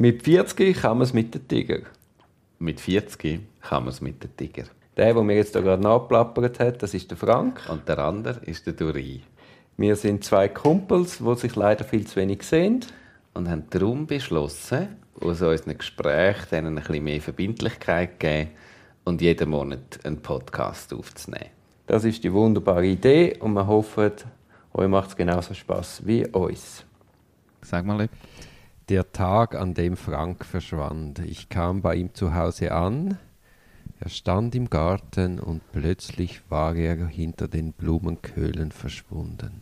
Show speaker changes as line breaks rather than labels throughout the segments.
Mit 40 kann man es mit den Tiger.
Mit 40 kann man es mit den Tiger.
Der, der mir jetzt da gerade nachplappert hat, das ist der Frank.
Und der andere ist der Duri.
Wir sind zwei Kumpels, die sich leider viel zu wenig sehen.
Und haben darum beschlossen, aus unseren Gesprächen denen ein bisschen mehr Verbindlichkeit zu geben und jeden Monat einen Podcast aufzunehmen.
Das ist die wunderbare Idee und wir hoffen, euch macht es genauso Spaß wie uns.
Sag mal, Lieb.
Der Tag, an dem Frank verschwand. Ich kam bei ihm zu Hause an. Er stand im Garten und plötzlich war er hinter den Blumenköhlen verschwunden.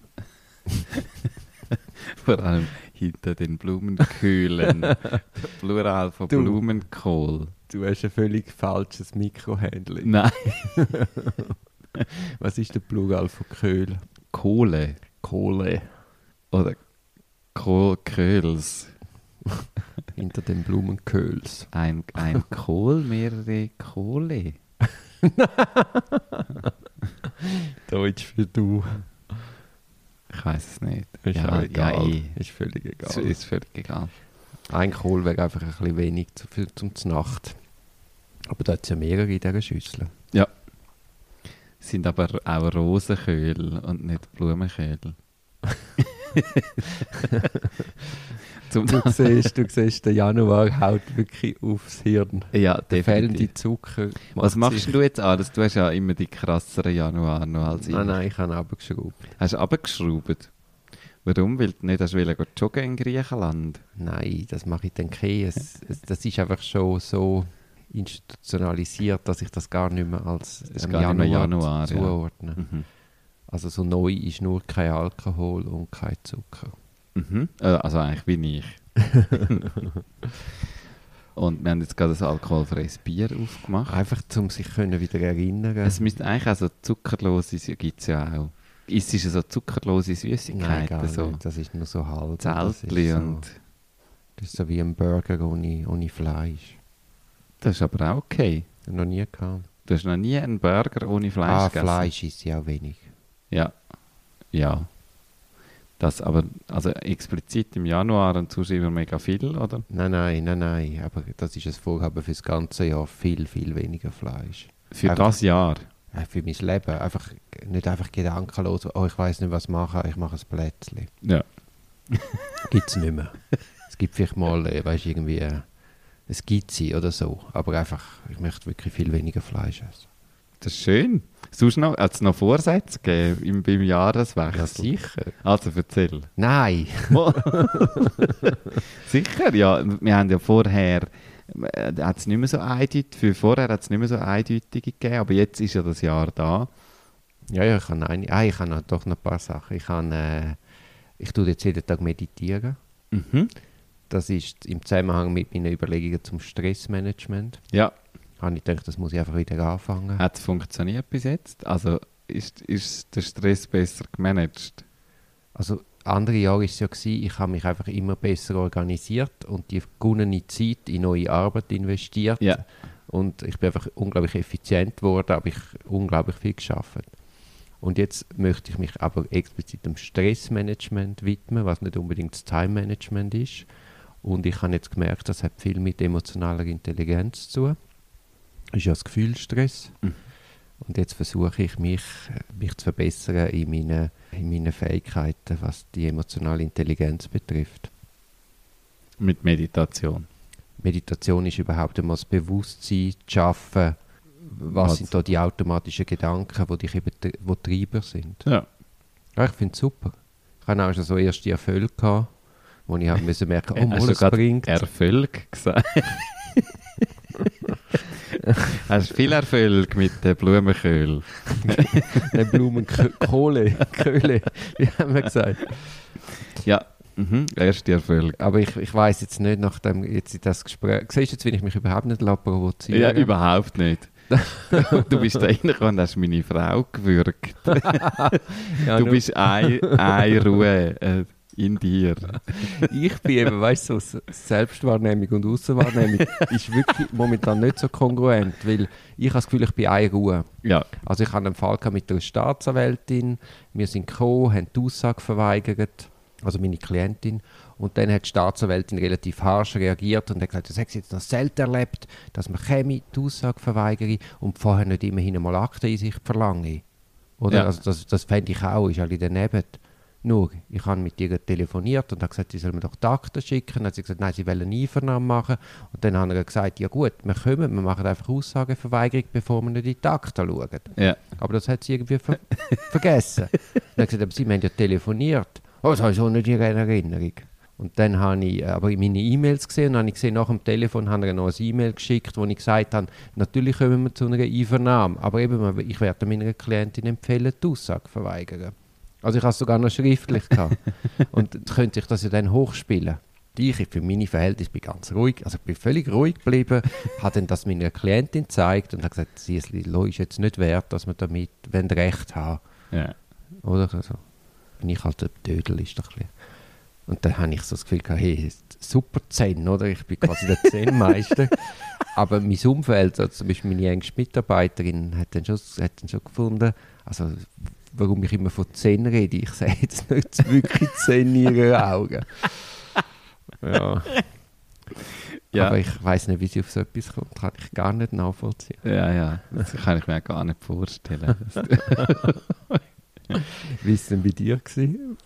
Vor allem hinter den Blumenköhlen. Plural von
Du.
Blumenkohl.
Du hast ein völlig falsches Mikrohandling.
Nein.
Was ist der Plural von Köhl?
Kohle.
Kohle.
Oder Kohl Köhls.
Hinter den Blumenköhls.
Ein, ein Kohl, mehrere Kohle.
Deutsch für du.
Ich weiß es nicht.
Ist
ja,
egal.
ja, eh.
Ist völlig egal.
ist völlig egal.
Ein Kohl wäre einfach ein bisschen wenig zu viel zum Nacht. Aber da hat es ja mehrere in dieser Schüssel.
Ja. Sind aber auch Rosenköhl und nicht Blumenköhl. Zum
Du siehst, du siehst, der Januar haut wirklich aufs Hirn.
ja,
Der fehlende. Zucker.
Was machst
sich-
du jetzt an? Du hast ja immer die krasseren Januar noch als ich.
Nein, nein, ich habe abgeschraubt.
Hast du runtergeschraubt? Warum? Weil du nicht hast wollen joggen in Griechenland?
Nein, das mache ich dann es, das ist einfach schon so institutionalisiert, dass ich das gar nicht mehr als ähm,
gar nicht mehr
Januar,
Januar, ja.
zuordne.
Mhm.
Also so neu ist nur kein Alkohol und kein Zucker.
Mhm. Äh, Also eigentlich wie ich. Und wir haben jetzt gerade ein alkoholfreies Bier aufgemacht.
Einfach, um sich können wieder erinnern.
Es müsste eigentlich auch so zuckerlose, gibt es ja auch. Ist es so zuckerlose
Nein,
Süßigkeiten?
gar
so
nicht. Das ist nur so halb. Das ist
Zeltli
so,
und...
das ist so wie ein Burger ohne, ohne Fleisch.
Das ist aber auch okay.
Noch nie gehabt.
Du hast noch nie einen Burger ohne Fleisch
ah,
gegessen?
Fleisch ist ja auch wenig.
Ja. Ja. Das aber, also explizit im Januar sonst immer mega viel, oder?
Nein, nein, nein, nein. Aber das ist ein Vorhaben für das ganze Jahr. Viel, viel weniger Fleisch.
Für
Einfach-
das Jahr.
Für mein Leben. Einfach, nicht einfach gedankenlos, oh, ich weiß nicht, was machen, ich mache ein Plätzchen.
Ja.
Gibt es nicht mehr. es gibt vielleicht mal, äh, weißt, irgendwie äh, ein Skizze oder so. Aber einfach, ich möchte wirklich viel weniger Fleisch essen.
Das ist schön. Sonst noch, hat es noch Vorsätze gegeben im, beim Jahreswechsel?
Ja, sicher.
Also erzähl.
Nein.
Sicher, ja. Wir haben ja vorher, äh, hat's nicht mehr so eindeutig, für vorher hat es nicht mehr so eindeutige gegeben, aber jetzt ist ja das Jahr da.
Ja, ja, ich habe eine, ah, ich habe noch, doch noch ein paar Sachen. Ich, kann, äh, ich tue jetzt jeden Tag meditieren.
Mhm.
Das ist im Zusammenhang mit meinen Überlegungen zum Stressmanagement.
Ja,
Habe ich gedacht, das muss ich einfach wieder anfangen.
hat es funktioniert bis jetzt? Also ist, ist der Stress besser gemanagt?
Also andere Jahre war es ja, gewesen, ich habe mich einfach immer besser organisiert und die gewonnene Zeit in neue Arbeit investiert.
Ja.
Und ich bin einfach unglaublich effizient geworden, habe ich unglaublich viel geschafft. Und jetzt möchte ich mich aber explizit dem Stressmanagement widmen, was nicht unbedingt das Time-Management ist. Und ich habe jetzt gemerkt, das hat viel mit emotionaler Intelligenz zu tun. Das ist ja das Gefühlsstress.
Mhm.
Und jetzt versuche ich mich, mich zu verbessern in meinen, in meinen Fähigkeiten, was die emotionale Intelligenz betrifft.
Mit Meditation.
Meditation ist überhaupt einmal das Bewusstsein zu schaffen, was,
Was?
sind da die automatischen Gedanken, die dich eben wo Treiber sind.
Ja.
Ja, ich finde es super. Ich hatte auch schon so erste Erfolge, gehabt, wo ich habe müssen merken, oh, mal, es bringt.
Erfolg gesagt? Hast du viel Erfolg mit den Blumenköhl?
Eine Blumenkohle, Köhle, wie haben wir gesagt.
Ja, mhm. erste Erfolg.
Aber ich, ich weiß jetzt nicht, nachdem jetzt in das Gespräch, siehst du jetzt, wenn ich mich überhaupt nicht provozieren
Ja, überhaupt nicht. du bist da reingekommen und hast meine Frau gewürgt.
Ja,
du bist eine, eine Ruhe äh, in dir.
ich bin eben, weißt du, so Selbstwahrnehmung und Außenwahrnehmung ist wirklich momentan nicht so kongruent, weil ich habe das Gefühl, ich bin eine Ruhe.
Ja,
Also ich hatte einen Fall mit einer Staatsanwältin, wir sind gekommen, haben die Aussage verweigert, also meine Klientin, Und dann hat die Staatsanwältin relativ harsch reagiert und hat gesagt, das hat sie jetzt noch selten erlebt, dass man käme, die Aussage verweigere und vorher nicht immerhin einmal Akteneinsicht verlange. Oder?
Ja.
Also das, das fände ich auch, ist alle daneben. Nur, ich habe mit ihr telefoniert und habe gesagt, sie soll mir doch die Akten schicken. Dann hat sie gesagt, nein, sie wollen eine Einvernahme machen. Und dann haben wir gesagt, ja gut, wir kommen, wir machen einfach Aussageverweigerung, bevor wir nicht in die Akten schauen.
Ja.
Aber das hat sie irgendwie ver vergessen. Dann ich gesagt, aber sie haben ja telefoniert. Oh, das habe ich so nicht in Erinnerung. Und dann habe ich äh, aber meine E-Mails gesehen und habe ich gesehen, nach dem Telefon haben wir noch ein E-Mail geschickt, wo ich gesagt habe, natürlich kommen wir zu einer Einvernahme, aber eben, ich werde meiner Klientin empfehlen, die Aussage zu verweigern. Also ich habe es sogar noch schriftlich gehabt. und könnte ich das ja dann hochspielen. Ich, für meine Verhältnisse, bin ganz ruhig, also ich bin völlig ruhig geblieben, habe dann das meiner Klientin gezeigt und habe gesagt, sie ist jetzt nicht wert, dass wir damit wenn Recht haben.
Ja.
Oder? Also, bin ich halt ein Dödel, ist doch ein. Und dann habe ich so das Gefühl gehabt, hey, super Zen, oder? Ich bin quasi der Zen-Meister. Aber mein Umfeld, also zum Beispiel meine engste Mitarbeiterin, hat dann schon, hat dann schon gefunden, also warum ich immer von Zen rede. Ich sehe jetzt nicht wirklich Zen in ihren Augen. Ja.
Ja.
Aber ich weiß nicht, wie sie auf so etwas kommt. Kann ich gar nicht nachvollziehen.
Ja, ja, das kann ich mir gar nicht vorstellen.
Wie war es denn bei dir? Gewesen?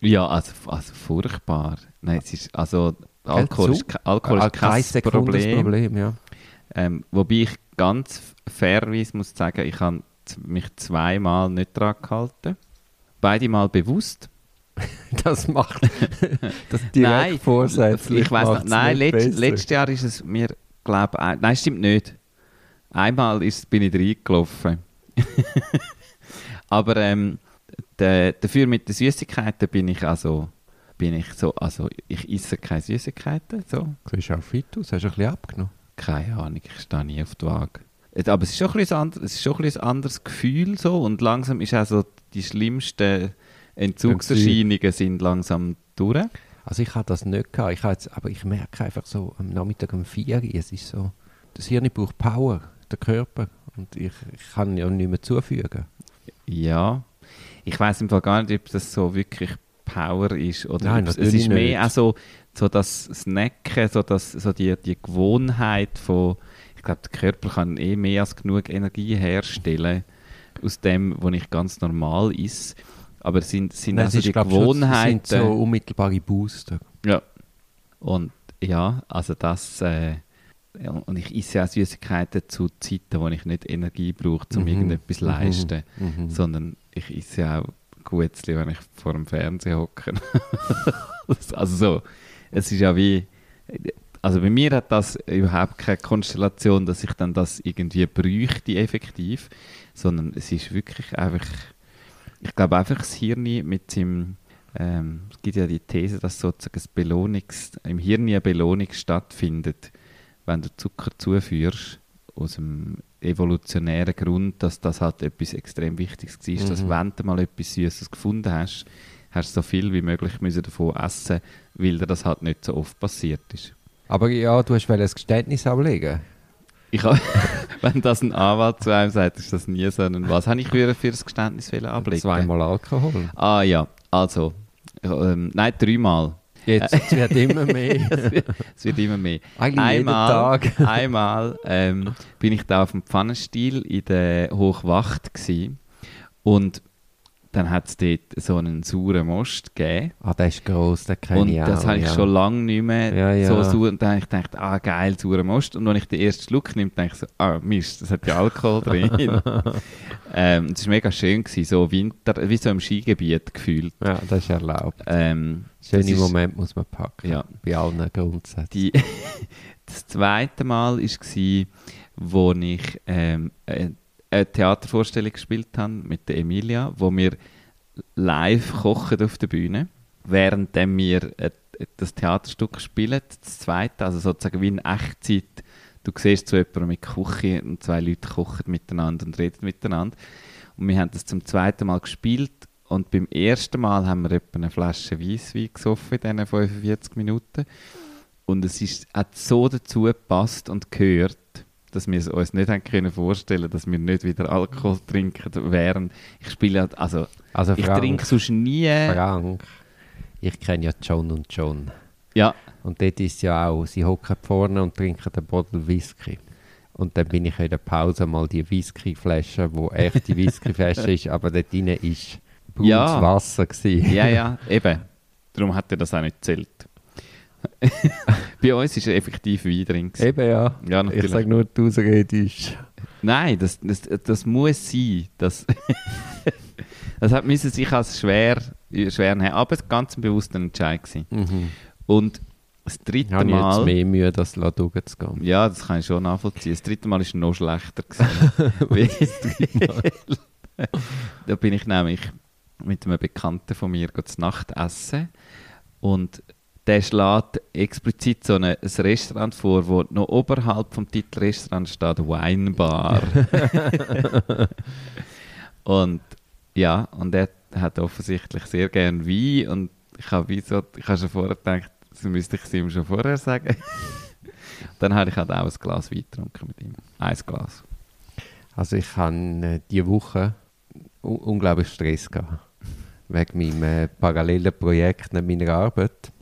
ja, also, also furchtbar. Nein, es ist, also Alkohol ist, Alkohol
Ah,
ist kein
Sekunden das
Problem.
Problem ja.
Ähm, wobei ich ganz fairerweise muss sagen, ich habe mich zweimal nicht dran gehalten. Beide Mal bewusst.
Das macht das direkt vorsätzlich.
ich weiß nicht. Nein, letzt, letztes Jahr ist es mir, glaube ich, nein, stimmt nicht. Einmal ist, bin ich reingelaufen. Aber ähm, de, dafür mit den Süßigkeiten bin ich also, bin ich so, also ich esse keine Süßigkeiten, so.
Du siehst auch fit aus, hast du ein bisschen abgenommen.
Keine Ahnung, ich stehe nie auf die Waage. Jetzt, Aber es ist schon ein, anderes, es ist schon ein, anderes Gefühl so und langsam ist auch so, die schlimmsten Entzugserscheinungen sind langsam durch.
Also ich habe das nicht gehabt, ich jetzt, aber ich merke einfach so am Nachmittag um 4 Uhr, es ist so, das Hirn braucht Power, der Körper und ich, ich kann ja nicht mehr zufügen.
Ja, ich weiß im Fall gar nicht, ob das so wirklich Power ist oder
Nein,
es, ist mehr
nicht.
auch so, so das Snacken, so, das, so die, die Gewohnheit von, ich glaube, der Körper kann eh mehr als genug Energie herstellen aus dem, was ich ganz normal is. Aber es sind, sind
Nein,
also
ist,
die
glaub schon-
Gewohnheiten.
es sind so unmittelbare Booster.
Ja. Und ja, also das. Äh, und ich esse auch Süßigkeiten zu Zeiten, wo ich nicht Energie brauche, um
Mhm.
irgendetwas zu
Mhm.
leisten.
Mhm.
Sondern ich esse auch Gutzli, wenn ich vor dem Fernseher hocke. also so. Es ist ja wie. Also bei mir hat das überhaupt keine Konstellation, dass ich dann das irgendwie bräuchte effektiv, sondern es ist wirklich einfach, ich glaube einfach das Hirn mit seinem, ähm, es gibt ja die These, dass sozusagen das Belohnungs, im Hirn eine Belohnung stattfindet, wenn du Zucker zuführst, aus dem evolutionären Grund, dass das halt etwas extrem Wichtiges war, dass
Mhm.
wenn du mal etwas Süßes gefunden hast, hast du so viel wie möglich müssen davon essen, weil dir das halt nicht so oft passiert ist.
Aber ja, du hast ein Geständnis ablegen.
Ich hab, wenn das ein Anwalt zu einem sagt, ist das nie so ein, was habe ich für, für das Geständnis ablegen?
Zweimal Alkohol.
Ah ja, also, ähm, nein, dreimal.
Jetzt es wird immer mehr.
es, wird, es wird immer mehr.
Eigentlich
Einmal,
jeden Tag.
einmal ähm, bin ich da auf dem Pfannenstiel in der Hochwacht gsi und dann hat es dort so einen sauren Most gegeben.
Ah, der ist gross, den kenne
Und das habe ich
ja.
schon lange nicht mehr
Ja, ja.
so sauer. Und dann habe ich gedacht, ah geil, saurer Most. Und wenn ich den ersten Schluck nehme, denke ich so, ah Mist, das hat ja Alkohol drin. ähm, es war mega schön, gewesen, so Winter, wie so im Skigebiet gefühlt.
Ja, das ist erlaubt.
Ähm,
Schöne
ist-
Moment muss man packen.
Ja.
Bei allen Grundsätzen.
Die, das zweite Mal war, wo ich ähm, eine Theatervorstellung gespielt habe mit der Emilia, wo wir live kochen auf der Bühne, während wir das Theaterstück spielen, das zweite, also sozusagen wie in Echtzeit. Du siehst so jemanden mit Küche und zwei Leute kochen miteinander und reden miteinander. Und wir haben das zum zweiten Mal gespielt und beim ersten Mal haben wir etwa eine Flasche Weisswein gesoffen in diesen 45 Minuten. Und es ist, hat so dazu gepasst und gehört, dass wir es uns nicht haben können vorstellen dass wir nicht wieder Alkohol trinken während ich spiele halt- also
Also
ich
Frank,
trinke sonst nie
Frank, ich kenne ja John und John.
Ja,
Und dort ist ja auch, sie hocken vorne und trinken einen Bottle Whisky. Und dann bin ich in der Pause mal die Whiskyflasche, wo echte Whiskyflasche ist, aber dort drin ist braunes
Ja.
Wasser gewesen.
ja, ja, eben. Darum hat er das auch nicht gezählt. Bei uns war er effektiv Wein drin. gewesen.
Eben ja.
Ja,
Ich sage nur, die Ausrede ist...
Nein, das, das, das muss sein. Das, das hat müssen sich als schwer, schwer nehmen. Aber es war ganz ein bewusster Entscheid. Gewesen.
Mhm.
Und das dritte
Habe ich jetzt
Mal...
mehr Mühe, das durchzugehen.
Ja, das kann ich schon nachvollziehen. Das dritte Mal war noch schlechter. Da bin ich nämlich mit einem Bekannten von mir zu Nacht essen und der schlägt explizit so ein, ein Restaurant vor, wo noch oberhalb vom Titel Restaurant steht Weinbar. und ja, und er hat offensichtlich sehr gern Wein und ich habe wie so, ich habe schon vorher gedacht, das müsste ich es ihm schon vorher sagen. Dann habe ich halt auch ein Glas Wein getrunken mit ihm. Ein Glas.
Also ich habe äh, diese Woche un unglaublich Stress gehabt. Wegen meinem äh, parallelen Projekt meiner Arbeit.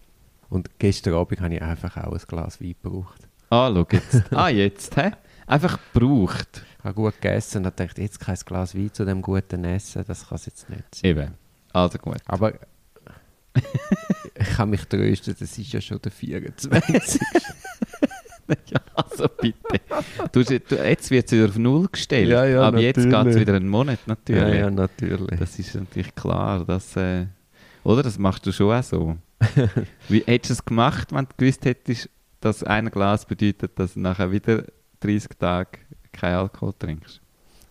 Und gestern Abend habe ich einfach auch ein Glas Wein gebraucht.
Ah, schau jetzt. Ah, jetzt, hä? Einfach gebraucht.
Ich habe gut gegessen und habe gedacht, jetzt kein Glas Wein zu dem guten Essen, das kann es jetzt nicht sein.
Eben. Also gut.
Aber ich kann mich trösten, das ist ja schon der 24.
ja, also bitte. Du, jetzt wird es wieder auf Null gestellt.
Ja, ja,
Aber jetzt geht es wieder einen Monat, natürlich.
ja, ja, natürlich.
Das ist natürlich klar. Das, äh, oder? Das machst du schon auch so. Wie hättest du es gemacht, wenn du gewusst hättest, dass ein Glas bedeutet, dass du nachher wieder 30 Tage kein Alkohol trinkst?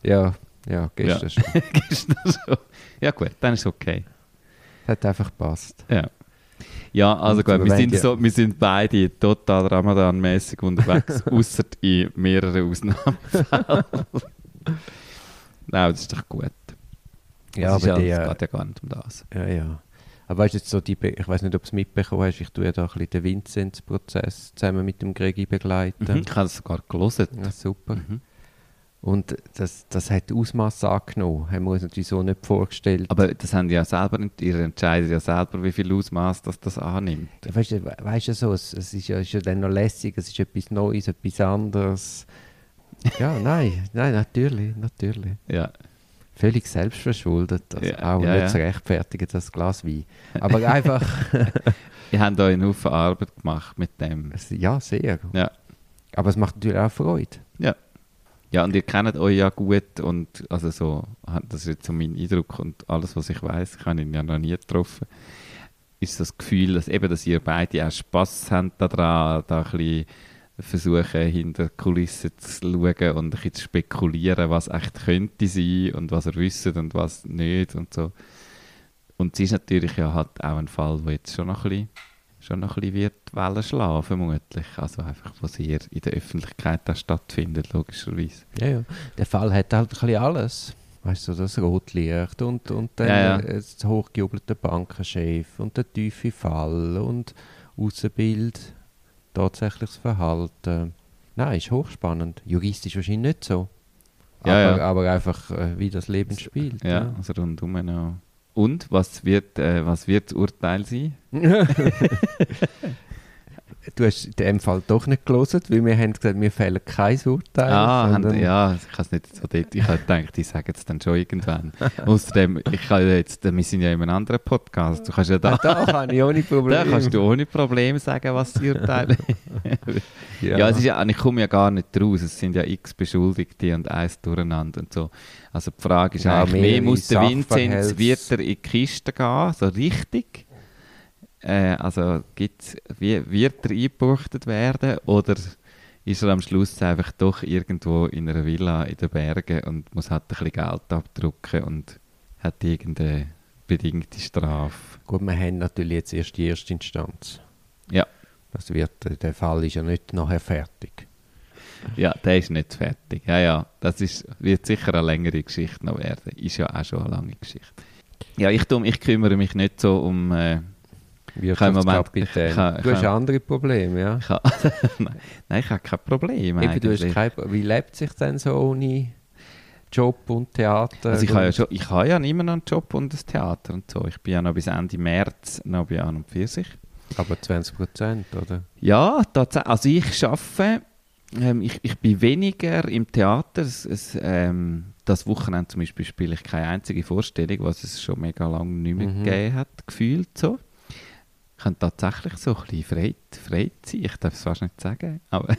Ja, ja, gestern schon.
Ist das so? Ja gut, dann ist okay.
Hat einfach gepasst.
Ja. Ja, also gut, wir sind,
ja-
so, wir sind beide total Ramadan-mäßig unterwegs, außer in mehreren Ausnahmefällen. Nein, das ist doch gut.
Ja,
das ist
aber
ja,
die,
es geht ja gar nicht um das.
Ja, ja. Aber weißt jetzt so die, Be- ich weiß nicht, ob du es mitbekommen hast, ich tue ja da ein bisschen den Vinzenz-Prozess zusammen mit dem Gregi begleiten.
Mhm. Ich habe es sogar gelesen.
Ja, super.
Mhm.
Und das, das hat Ausmaß angenommen, haben wir uns natürlich so nicht vorgestellt.
Aber das haben die ja selber, nicht- ihr entscheidet ja selber, wie viel Ausmaß das, das annimmt.
Ja, weißt du, we- weißt du so, es, es ist, ja, ist ja dann noch lässig, es ist etwas Neues, etwas anderes. Ja, nein, nein, natürlich, natürlich.
Ja.
Völlig selbstverschuldet, also
Ja,
auch
ja,
nicht
ja.
zu rechtfertigen, das Glas Wein. Aber einfach,
Ihr habt euch einen Haufen Arbeit gemacht mit dem.
ja, sehr.
Ja.
Aber es macht natürlich auch Freude.
Ja, und ihr kennt euch ja gut und also so, das ist jetzt so mein Eindruck und alles, was ich weiß, ich habe ihn ja noch nie getroffen, ist das Gefühl, dass eben, dass ihr beide auch Spass habt daran, da ein bisschen versuchen, hinter Kulissen zu schauen und ein bisschen zu spekulieren, was echt könnte sein und was ihr wisst und was nicht und so. Und es ist natürlich ja halt auch ein Fall, wo jetzt schon noch ein bisschen schon noch ein bisschen wird Wellen schlagen, vermutlich. Also einfach, wo sehr in der Öffentlichkeit auch stattfindet, logischerweise.
Ja, ja. Der Fall hat halt ein bisschen alles. Weißt du, das Rotlicht und, und dann
Ja, ja.
das hochgejubelte Bankenchef und der tiefe Fall und Außenbild, tatsächliches Verhalten. Nein, ist hochspannend. Juristisch wahrscheinlich nicht so.
Ja,
aber,
ja.
aber einfach, äh, wie das Leben spielt.
Ja, also rundum noch. Und was wird, äh, was wird das Urteil sein?
Du hast in dem Fall doch nicht gelesen, weil wir haben gesagt, wir fällen kein Urteil.
ah, haben, ja, ich habe es nicht so dort. Ich habe gedacht, ich sage es dann schon irgendwann. Außerdem, ich kann ja jetzt, wir sind ja in einem anderen Podcast. Du kannst ja da,
Ah, da kann ich ohne
da
Probleme.
kannst du ohne Probleme sagen, was die Urteile. ja. es ist ja, ich komme ja gar nicht raus. Es sind ja x Beschuldigte und eins durcheinander und so. Also die Frage ist
Ja,
eigentlich, mehr muss der Vinzenz,
Sachverhalte.
wird er in die Kiste gehen, so richtig? Äh, also gibt's, wie, wird er eingebuchtet werden oder ist er am Schluss einfach doch irgendwo in einer Villa in den Bergen und muss halt ein bisschen Geld abdrucken und hat irgendeine bedingte Strafe?
Gut, wir haben natürlich jetzt erst die erste Instanz.
Ja.
Das wird, der Fall ist ja nicht nachher fertig.
Ja, der ist nicht fertig. Ja, ja, das ist, wird sicher eine längere Geschichte noch werden. Ist ja auch schon eine lange Geschichte. Ja, ich, dumm, ich kümmere mich nicht so um... Äh,
Wirtschaftskapitän.
kann- ich
du hast
kann-
andere Probleme, ja.
ha- Nein, ich habe kein Problem
Eben, du hast kein, wie lebt sich denn so ohne... Job und Theater.
Also ich habe ja, schon, ich habe ja immer noch einen Job und das Theater und so. Ich bin ja noch bis Ende März noch bei An und Pfirsich.
Aber 20 Prozent, oder?
Ja, tatsächlich. Also ich arbeite, ähm, ich, ich bin weniger im Theater. Es, es, ähm, das Wochenende zum Beispiel spiele ich keine einzige Vorstellung, was es schon mega lange nicht mehr
Mhm.
gegeben hat, gefühlt so. Ich kann tatsächlich so ein bisschen frei, frei sein. Ich darf es fast nicht sagen, aber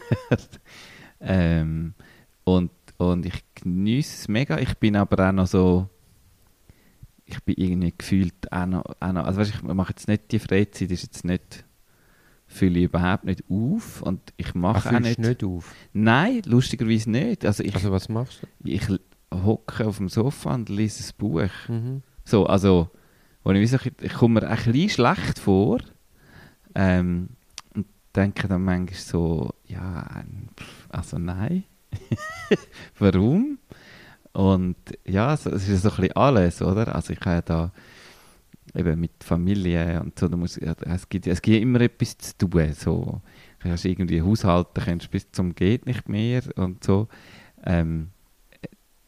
ähm, und, und ich genieße es mega. Ich bin aber auch noch so ich bin irgendwie gefühlt auch noch, auch noch also weißt, ich mache jetzt nicht die Freizeit, ist jetzt nicht, fühle ich überhaupt nicht auf und ich
Ach,
mache auch
fühlst
nicht,
nicht auf.
nein, lustigerweise nicht, also ich,
Also was machst du?
ich hocke auf dem Sofa und lese ein Buch,
Mhm.
so, also, wo ich, ich komme mir ein bisschen schlecht vor ähm, und denke dann manchmal so, ja, also nein, warum? Und ja, es ist so ein bisschen alles, oder? Also ich habe da eben mit Familie und so, da muss, es, gibt, es gibt immer etwas zu tun, so. Du kannst irgendwie haushalten, kannst bis zum geht nicht mehr und so. Ähm,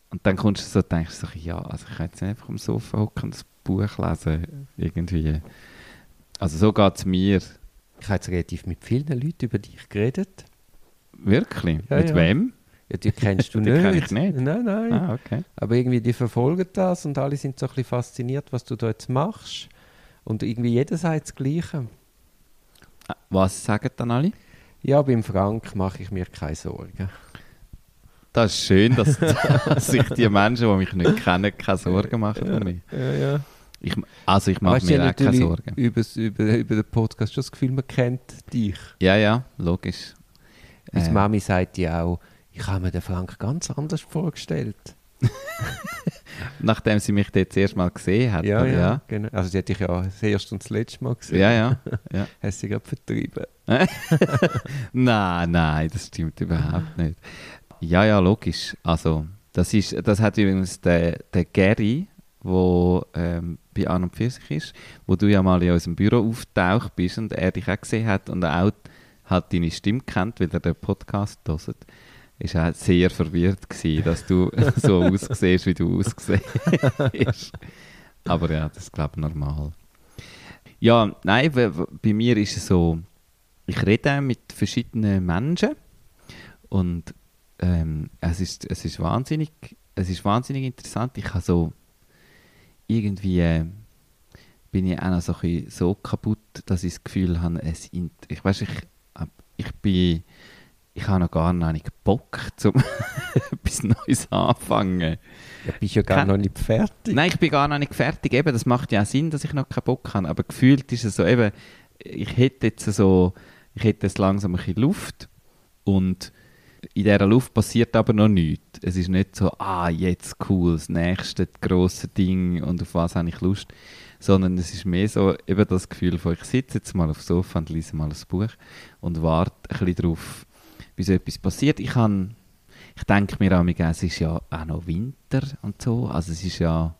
und dann kommst du so, denkst du so, ja, also ich kann jetzt nicht einfach am Sofa hocken und das Buch lesen, irgendwie. Also so geht es mir.
Ich habe jetzt relativ mit vielen Leuten über dich geredet.
Wirklich?
Ja,
Mit
ja.
wem?
Ja, die kennst du
Die
nicht.
kenn ich nicht.
Nein, nein.
Ah, okay.
Aber irgendwie, die verfolgen das und alle sind so ein bisschen fasziniert, was du da jetzt machst. Und irgendwie jeder sagt das Gleiche.
Ah, Was sagen dann alle?
Ja, beim Frank mache ich mir keine Sorgen.
Das ist schön, dass, dass sich die Menschen, die mich nicht kennen, keine Sorgen machen um mich.
Ja, ja.
Ich, also ich mache mir auch keine Sorgen.
Übers, über, über den Podcast schon das Gefühl, man kennt dich.
Ja, ja, logisch.
Meine
Äh,
Mami sagt ja auch, ich habe mir den Frank ganz anders vorgestellt.
nachdem sie mich dort zuerst mal gesehen hat.
Ja,
oder?
ja, genau. Also die hätte ich ja das erste und das letzte Mal gesehen.
Ja, ja. ja.
Hast sie gerade vertrieben.
nein, nein, das stimmt überhaupt nicht. Ja, ja, logisch. Also, das, ist, das hat übrigens der, der Gary, der ähm, bei An und Pfirsich ist, wo du ja mal in unserem Büro auftaucht bist und er dich auch gesehen hat und auch hat deine Stimme kennt, weil er den Podcast hört. Ist auch sehr verwirrt gewesen, dass du so aussiehst, wie du aussiehst. Aber ja, das ist glaube ich normal. Ja, nein, bei mir ist es so, ich rede mit verschiedenen Menschen und ähm, es, ist, es, ist wahnsinnig, es ist wahnsinnig interessant. Ich habe so irgendwie äh, bin ich auch noch so, so kaputt, dass ich das Gefühl habe, es ich weiß ich, ich bin ich habe noch gar nicht Bock, zum etwas Neues anfangen.
Ja, bist ja gar
Ken-
noch nicht fertig.
Nein, ich bin gar noch nicht fertig. Eben, das macht ja auch Sinn, dass ich noch keinen Bock habe. Aber gefühlt ist es so, eben, ich hätte jetzt so, ich hätte jetzt langsam ein bisschen Luft und in dieser Luft passiert aber noch nichts. Es ist nicht so, ah, jetzt cool, das nächste grosse Ding und auf was habe ich Lust, sondern es ist mehr so eben das Gefühl von, ich sitze jetzt mal aufs Sofa und lese mal ein Buch und warte ein bisschen darauf, bis etwas passiert. Ich kann ich denke mir auch, es ist ja auch noch Winter und so. Also es ist ja,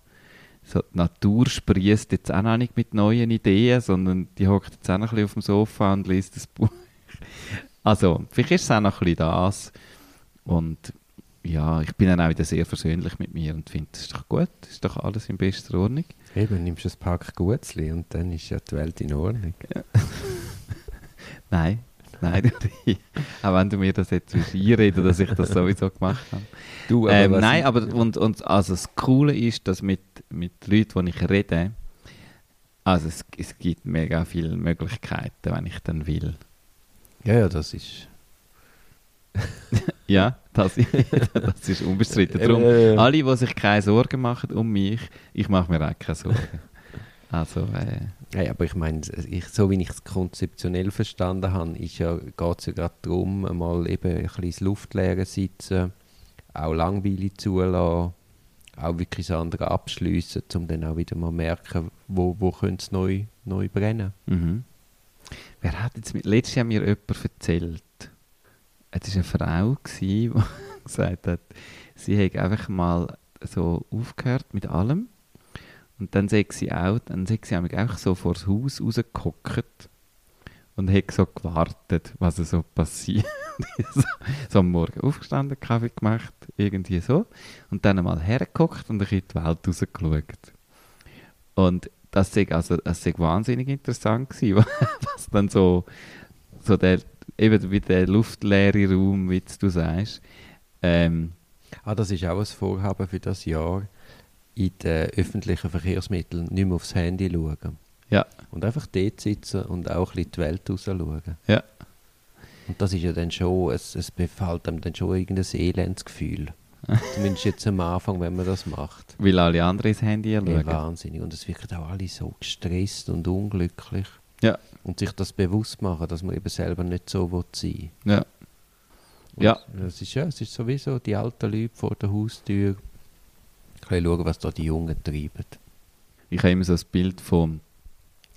so die Natur sprießt jetzt auch noch nicht mit neuen Ideen, sondern die hockt jetzt auch noch ein bisschen auf dem Sofa und liest das Buch. Also, vielleicht ist es auch noch ein bisschen das. Und ja, ich bin dann auch wieder sehr versöhnlich mit mir und finde, das ist doch gut, das ist doch alles in bester Ordnung.
Eben, nimmst du ein Pack Gutzli und dann ist ja die Welt in Ordnung.
Nein, nein, auch wenn du mir das jetzt einreden, dass ich das sowieso gemacht habe.
Du,
Ähm,
was
nein, aber und, und, also das Coole ist, dass mit, mit Leuten, die ich rede, also es, es gibt mega viele Möglichkeiten, wenn ich dann will.
Ja, ja, das ist...
Ja, das, das ist unbestritten. Darum,
Eben, äh,
alle, die sich keine Sorgen machen um mich, ich mache mir auch keine Sorgen. Also, äh,
Ja, aber ich meine, ich, so wie ich es konzeptionell verstanden habe, ist ja, geht es ja gerade darum, mal eben ein bisschen ins Luftleere sitzen, auch Langweile zulassen, auch wirklich das andere abschliessen, um dann auch wieder mal merken, wo, wo könnte es neu, neu brennen.
mhm. Wer hat jetzt mit, letztes Jahr mir jemand erzählt, es war eine Frau, die gesagt hat, sie hätte einfach mal so aufgehört mit allem und dann sagt sie auch, dann sagt sie einfach so vor das Haus rausgehockt und hat so gewartet, was so passiert. so, so am Morgen aufgestanden, Kaffee gemacht, irgendwie so. Und dann einmal hergeguckt und ein bisschen die Welt rausgeschaut. Und das war also, das war wahnsinnig interessant, gewesen, was dann so, so der, eben wie der luftleere Raum, wie du sagst. Ähm,
Ah, das ist auch ein Vorhaben für das Jahr, in den öffentlichen Verkehrsmitteln nicht mehr aufs Handy schauen.
Ja.
Und einfach dort sitzen und auch ein bisschen die Welt raus schauen.
Ja.
Und das ist ja dann schon, es, es befällt einem dann schon irgendein Elendsgefühl. Zumindest jetzt am Anfang, wenn man das macht.
Weil alle anderen ins Handy
Ja,
schauen.
wahnsinnig. Und es wirken auch alle so gestresst und unglücklich.
Ja.
Und sich das bewusst machen, dass man eben selber nicht so will sein
Ja.
Und
Ja.
Es ist, ja, es ist sowieso die alten Leute vor der Haustür. Ein bisschen schauen, was da die Jungen treiben.
Ich habe immer so das Bild von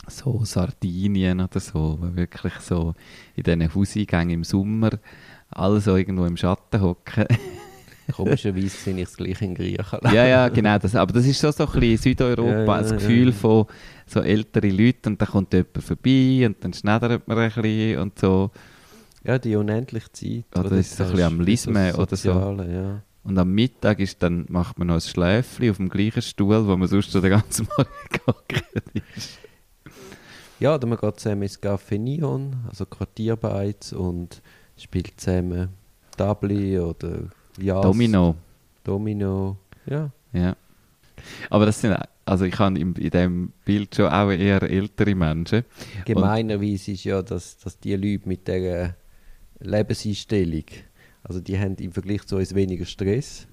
so Sardinien oder so, wo wirklich so in diesen Hauseingängen im Sommer alle so irgendwo im Schatten hocken.
Komischerweise sehe ich es gleich in Griechenland.
ja, ja, genau. Das, aber das ist schon so ein bisschen Südeuropa,
Ja, ja,
das
ja,
Gefühl
ja.
von so ältere Leute und dann kommt jemand vorbei und dann schneidert man ein bisschen und so.
Ja, die unendliche Zeit.
Oder
du
ist so ein bisschen am
das
Lismen oder so. Und am Mittag ist dann, macht man noch ein Schläfchen auf dem gleichen Stuhl, wo man sonst so den ganzen Morgen gehockt ist.
ja, oder man geht zusammen ins Café Neon, also Quartierbeiz und spielt zusammen Tabli oder Jas,
Domino.
Domino. Ja.
Ja. Aber das sind, also ich habe in, in diesem Bild schon auch eher ältere Menschen.
Gemeinerweise ist ja, dass, dass die Leute mit dieser Lebenseinstellung, also die haben im Vergleich zu uns weniger Stress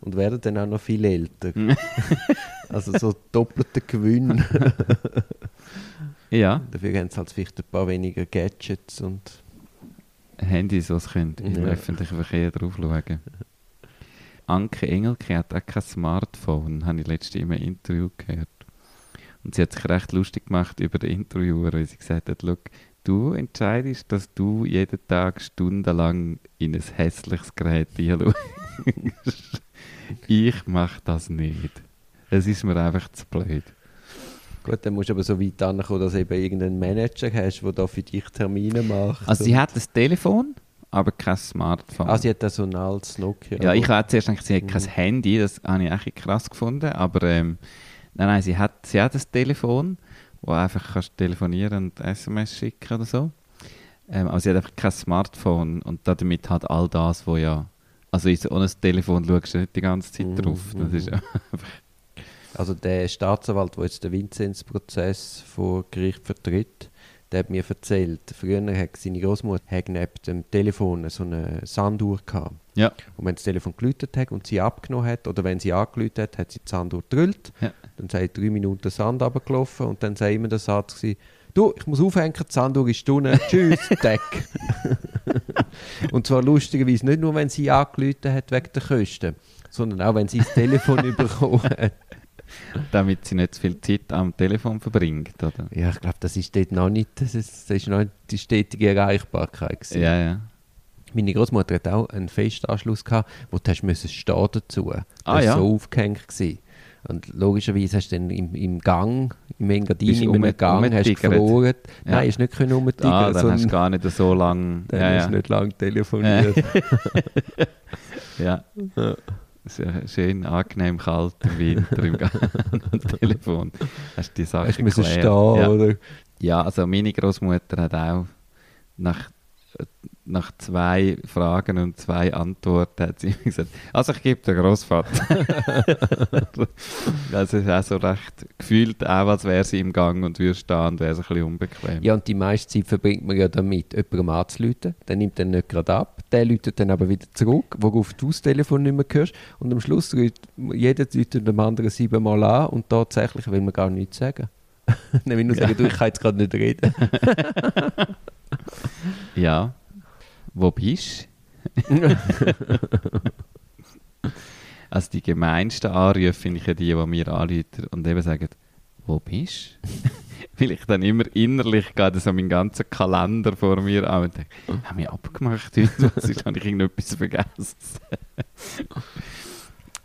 und werden dann auch noch viel älter. also so doppelter Gewinn.
Ja,
Dafür haben sie halt vielleicht ein paar weniger Gadgets und
Handys, was können im
Ja.
öffentlichen Verkehr drauf schauen. Anke Engelke hat auch kein Smartphone, habe ich letztens in einem Interview gehört. Und sie hat sich recht lustig gemacht über den Interviewer, weil sie gesagt hat, «Schau, du entscheidest, dass du jeden Tag stundenlang in ein hässliches Gerät hinschaust. ich mache das nicht. Es ist mir einfach zu blöd.
Gut, dann musst du aber so weit ankommen, dass du eben irgendeinen Manager hast, der da für dich Termine macht.
Also sie hat ein Telefon, aber kein Smartphone.
Ah, sie hat so ein altes Nokia.
Ja, ich habe zuerst gedacht, sie hat kein
Mhm.
Handy, das habe ich echt krass gefunden, aber ähm, nein, nein, sie hat, sie hat ein Telefon, wo einfach kannst telefonieren und SMS schicken oder so. Ähm, aber sie hat einfach kein Smartphone und damit hat all das, wo ja, also so ein Telefon schaust du nicht die ganze Zeit
Mhm,
drauf. Das ist
mhm. Also der Staatsanwalt, der jetzt den Vinzenz-Prozess vor Gericht vertritt, der hat mir erzählt, früher hat seine Großmutter hat neben dem Telefon so eine Sanduhr gehabt.
ja,
Und wenn das Telefon geläutet hat und sie abgenommen hat, oder wenn sie angelötet hat, hat sie die Sanduhr gedrüllt.
Ja.
Dann sei drei Minuten Sand runtergelaufen und dann sei immer der Satz gewesen, du, ich muss aufhängen, die Sanduhr ist unten, tschüss, Deck. und zwar lustigerweise nicht nur, wenn sie angelötet hat wegen der Kosten, sondern auch, wenn sie das Telefon bekommen hat.
damit sie nicht zu viel Zeit am Telefon verbringt, oder?
Ja, ich glaube, das ist dort noch nicht, das ist, das ist noch nicht die stetige Erreichbarkeit gewesen.
Ja, ja.
Meine Großmutter hat auch einen Festanschluss gehabt, wo du hast müssen stehen dazu. Der
Ah, ja.
so aufgehängt gewesen. Und logischerweise hast du dann im, im Gang, im Engadin, in
um-
Gang, hast du
umgetigert.
gefroren.
Ja.
Nein, hast nicht können umtigern,
Ah, dann hast du gar nicht so lange...
dann
ja,
hast
ja.
du nicht lange telefoniert.
Ja. Schön, angenehm kalt im Winter im Telefon. Hast du die Sache
Hast
geklärt?
stehen,
ja.
oder?
ja, also meine Großmutter hat auch nach, nach zwei Fragen und zwei Antworten hat sie immer gesagt, also ich gebe den Großvater. das ist auch so recht gefühlt, auch als wäre sie im Gang und würde stehen und wäre es ein bisschen unbequem.
Ja, und die meiste Zeit verbringt man ja damit, jemandem anzuleuten. Der nimmt dann nicht gerade ab. Der läutet dann aber wieder zurück, worauf du das Telefon nicht mehr hörst. Und am Schluss läutet jeder läutet dem anderen siebenmal an und tatsächlich will man gar nichts sagen. Nämlich nur sagen, du, ich kann jetzt gerade nicht reden.
Ja. Wo bist Also die gemeinsten Anrufe finde ich ja die, die mir anrufen und eben sagen, wo bist du? Weil ich dann immer innerlich gerade so meinen ganzen Kalender vor mir an und denke, haben wir abgemacht heute? Was ist, habe ich irgendetwas vergessen?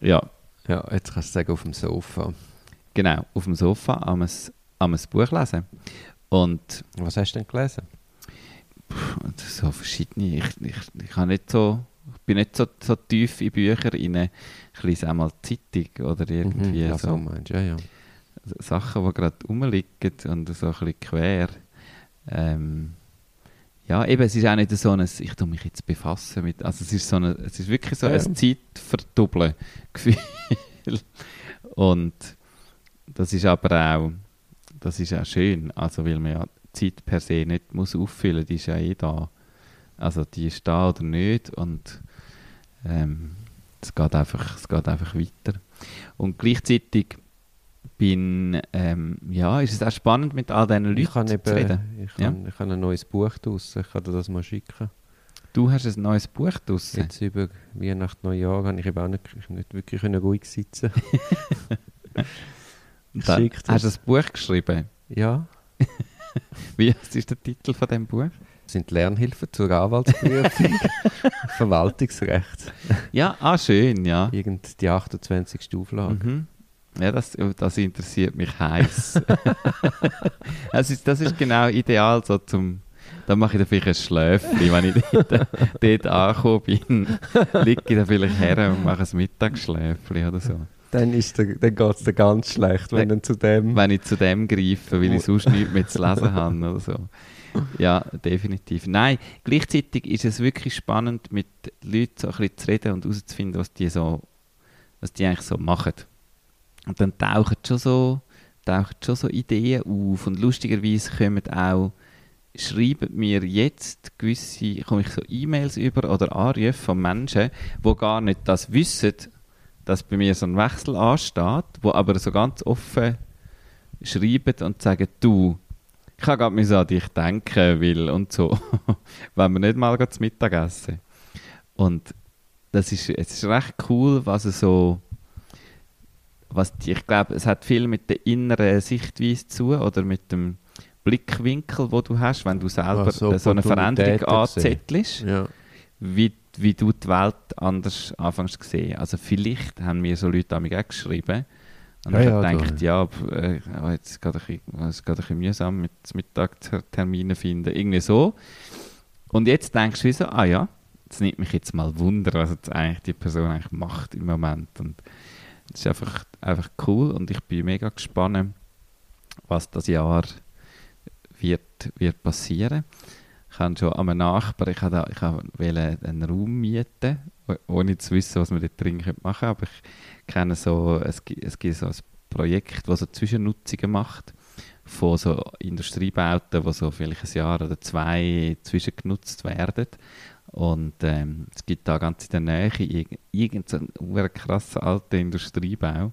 ja,
Ja, jetzt kannst du sagen, auf dem Sofa.
genau, auf dem Sofa am ein, am Buch lesen. Und
Was hast du denn gelesen?
So verschiedene. Ich, ich, ich, habe nicht so, ich bin nicht so, so tief in Bücher rein. Ich lese einmal Zeitung oder irgendwie
Mhm,
so,
so meinst ja, ja.
Sachen, die gerade rumliegen und so ein bisschen quer. Ähm, ja, eben, es ist auch nicht so ein, ich tue mich jetzt befassen mit, also es ist so eine, es ist wirklich so
Ja.
ein Zeitverdoppeln Gefühl. Und das ist aber auch, das ist auch schön, also weil man ja Zeit per se nicht muss auffüllen, die ist ja eh da. Also die ist da oder nicht und ähm, es geht einfach, es geht einfach weiter. Und gleichzeitig bin, ähm, ja, ist es auch spannend mit all diesen
Ich habe
Leuten zu
eben,
reden.
ich habe, ich habe ein neues Buch draussen, ich kann dir das mal schicken.
Du hast ein neues Buch draussen.
Jetzt über Weihnachten, Neujahr habe ich eben auch nicht, nicht wirklich ruhig sitzen
hast du
das.
ein Buch geschrieben?
Ja,
Wie was ist der Titel von dem Buch?
das sind Lernhilfen zur Anwaltsprüfung, Verwaltungsrecht,
Ja, ah, schön, ja.
irgend die 28. Auflage.
Mhm. Ja, das, das interessiert mich heiß. das, ist, das ist genau ideal so zum. Da mache ich dann vielleicht ein Schläfchen, wenn ich dort, dort angekommen bin. Liege ich dann vielleicht her und mache ein Mittagsschläfchen oder so.
Dann, ist der, dann geht es dir ganz schlecht, wenn
Dann-
dann zu dem...
Wenn ich zu dem greife, weil ich sonst nichts mehr zu lesen habe oder so. Ja, definitiv. Nein, gleichzeitig ist es wirklich spannend, mit Leuten so ein bisschen zu reden und herauszufinden, was die so, was die eigentlich so machen. Und dann tauchen schon so, tauchen schon so Ideen auf und lustigerweise kommen auch, schreiben mir jetzt gewisse, komme ich so E-Mails über oder Anrufe von Menschen, die gar nicht das wissen, dass bei mir so ein Wechsel ansteht, wo aber so ganz offen schreiben und sagen, du, ich habe gerade so an dich denken will und so, wenn wir nicht mal zu Mittag essen. Und das ist, es ist recht cool, was so, was die, ich glaube, es hat viel mit der inneren Sichtweise zu oder mit dem Blickwinkel, wo du hast, wenn du selber
so
so eine Veränderung anzettelst
Ja.
wie, wie du die Welt anders anfängst zu sehen. Also vielleicht haben mir so Leute an mich auch geschrieben und
Ja,
ich
ja,
gedacht, ja, pf, äh, oh, jetzt geht es ist gerade ein bisschen mühsam mit Mittagsterminen finden, irgendwie so. Und jetzt denkst du wie so, ah ja, es nimmt mich jetzt mal Wunder, was jetzt eigentlich die Person eigentlich macht im Moment. Und das ist einfach, einfach cool und ich bin mega gespannt, was das Jahr wird, wird passieren. Ich habe schon an einem Nachbar, ich habe, ich einen Raum mieten, oh- ohne zu wissen, was wir dort drin machen können. Aber ich kenne so, es gibt, es gibt so ein Projekt, das so Zwischennutzungen macht von so Industriebauten, die so vielleicht ein Jahr oder zwei zwischengenutzt werden. Und ähm, es gibt da ganz in der Nähe irg- irgendeinen krassen alten Industriebau.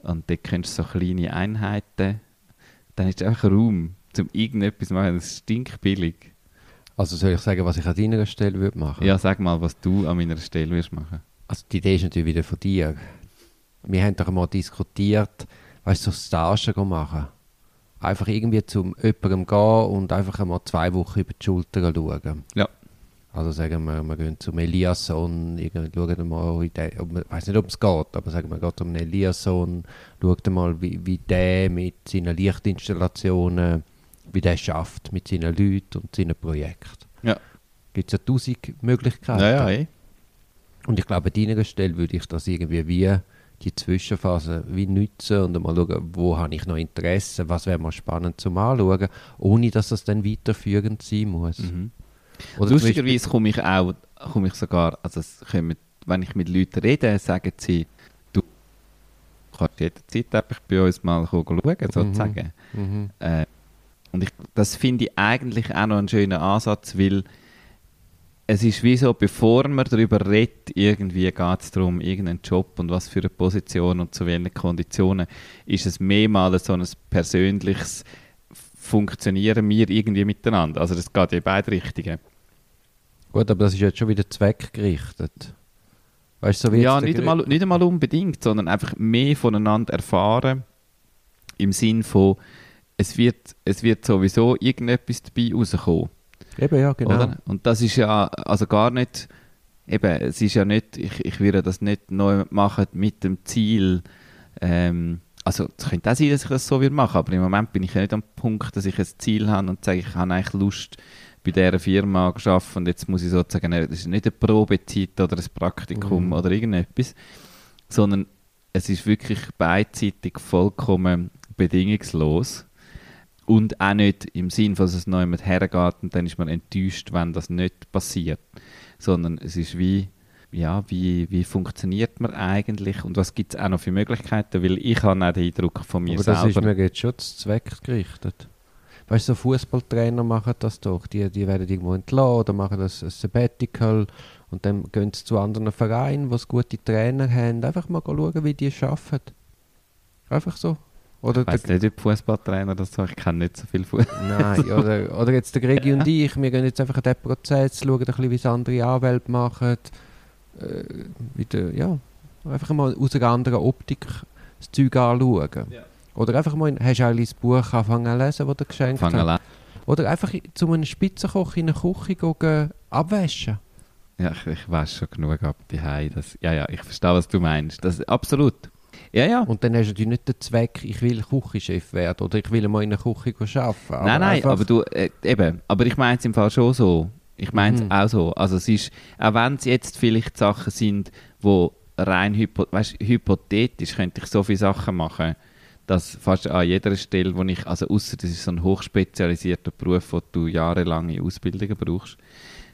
Und dort kennst du so kleine Einheiten. Dann ist einfach Raum, um irgendetwas zu machen. Das ist stinkbillig.
Also soll ich sagen, was ich an deiner Stelle würde machen?
Ja, sag mal, was du an meiner Stelle wirst machen.
Also die Idee ist natürlich wieder von dir. Wir haben doch einmal diskutiert, weißt du, so Stagen gehen machen. Einfach irgendwie zum jemandem gehen und einfach einmal zwei Wochen über die Schulter schauen.
Ja.
Also sagen wir, wir gehen zum Eliasson, schauen mal, ich weiß nicht, ob es geht, aber sagen wir, geht zum Eliasson, schaut mal, wie, wie der mit seinen Lichtinstallationen, wie der schafft mit seinen Leuten und seinen Projekten.
Ja.
Gibt es ja tausend Möglichkeiten.
Ja, ja.
Und ich glaube, an deiner Stelle würde ich das irgendwie wie die Zwischenphase wie nutzen und mal schauen, wo habe ich noch Interesse, was wäre mal spannend zum Anschauen, ohne dass das dann weiterführend sein muss.
Mhm. Lustigerweise komme ich auch, komme ich sogar, also es kommen, wenn ich mit Leuten rede, sagen sie, du kannst jederzeit einfach bei uns mal schauen, sozusagen.
Beispiel- Mhm.
Äh, und ich, das finde ich eigentlich auch noch einen schönen Ansatz, weil es ist wie so, bevor man darüber redet, irgendwie geht es darum, irgendeinen Job und was für eine Position und zu welchen Konditionen, ist es mehrmals so ein persönliches Funktionieren wir irgendwie miteinander. Also das geht in beide Richtungen.
Gut, aber das ist jetzt schon wieder zweckgerichtet. Weißt du, so wie
Ja, nicht einmal, nicht einmal unbedingt, sondern einfach mehr voneinander erfahren. Im Sinn von, es wird, es wird sowieso irgendetwas dabei rauskommen.
Eben, ja, genau.
Oder? Und das ist ja also gar nicht, eben, es ist ja nicht, ich, ich würde das nicht neu machen mit dem Ziel, ähm, also es könnte auch sein, dass ich das so würde machen, aber im Moment bin ich ja nicht am Punkt, dass ich ein Ziel habe und sage, ich habe eigentlich Lust, bei dieser Firma gearbeitet und jetzt muss ich sozusagen, das ist nicht eine Probezeit oder ein Praktikum
Mhm.
oder irgendetwas, sondern es ist wirklich beidseitig vollkommen bedingungslos und auch nicht im Sinn, dass es noch jemand hergeht und dann ist man enttäuscht, wenn das nicht passiert, sondern es ist wie, ja, wie, wie funktioniert man eigentlich und was gibt es auch noch für Möglichkeiten, weil ich habe auch den Eindruck von mir
Aber das ist
selber.
mir jetzt schon zu Zweck gerichtet. Weißt du, so Fußballtrainer machen das doch. Die, die werden irgendwo entlassen oder machen das ein Sabbatical und dann gehen sie zu anderen Vereinen, wo sie gute Trainer haben. Einfach mal schauen, wie die arbeiten. Einfach so. Oder
ich weiß nicht, ob Fußballtrainer das so, ich kenne nicht so viel Fußball.
nein, oder, oder jetzt der Gregi und ich, wir gehen jetzt einfach an diesen Prozess, schauen ein bisschen, wie es andere Anwälte machen. Äh, wieder, ja, einfach mal aus einer anderen Optik das Zeug anschauen.
Ja.
Oder einfach mal, in- hast du eigentlich das Buch anfangen zu lesen, das du geschenkt hast? Oder einfach zu einem Spitzenkoch in eine Küche gehen, abwaschen.
Ja, ich, ich weiß schon genug ab die das Ja, ja, ich verstehe, was du meinst. Das, absolut. Ja, ja.
Und dann hast du natürlich nicht den Zweck, ich will Küchenchef werden oder ich will mal in einer Küche arbeiten. Aber
nein, nein, aber du, äh, eben, aber ich meine es im Fall schon so. Ich meine es
Mhm.
auch so. Also es ist, auch wenn es jetzt vielleicht Sachen sind, wo rein hypo, weißt, hypothetisch könnte ich so viele Sachen machen, dass fast an jeder Stelle, wo ich, also außer das ist so ein hochspezialisierter Beruf, wo du jahrelange Ausbildungen brauchst,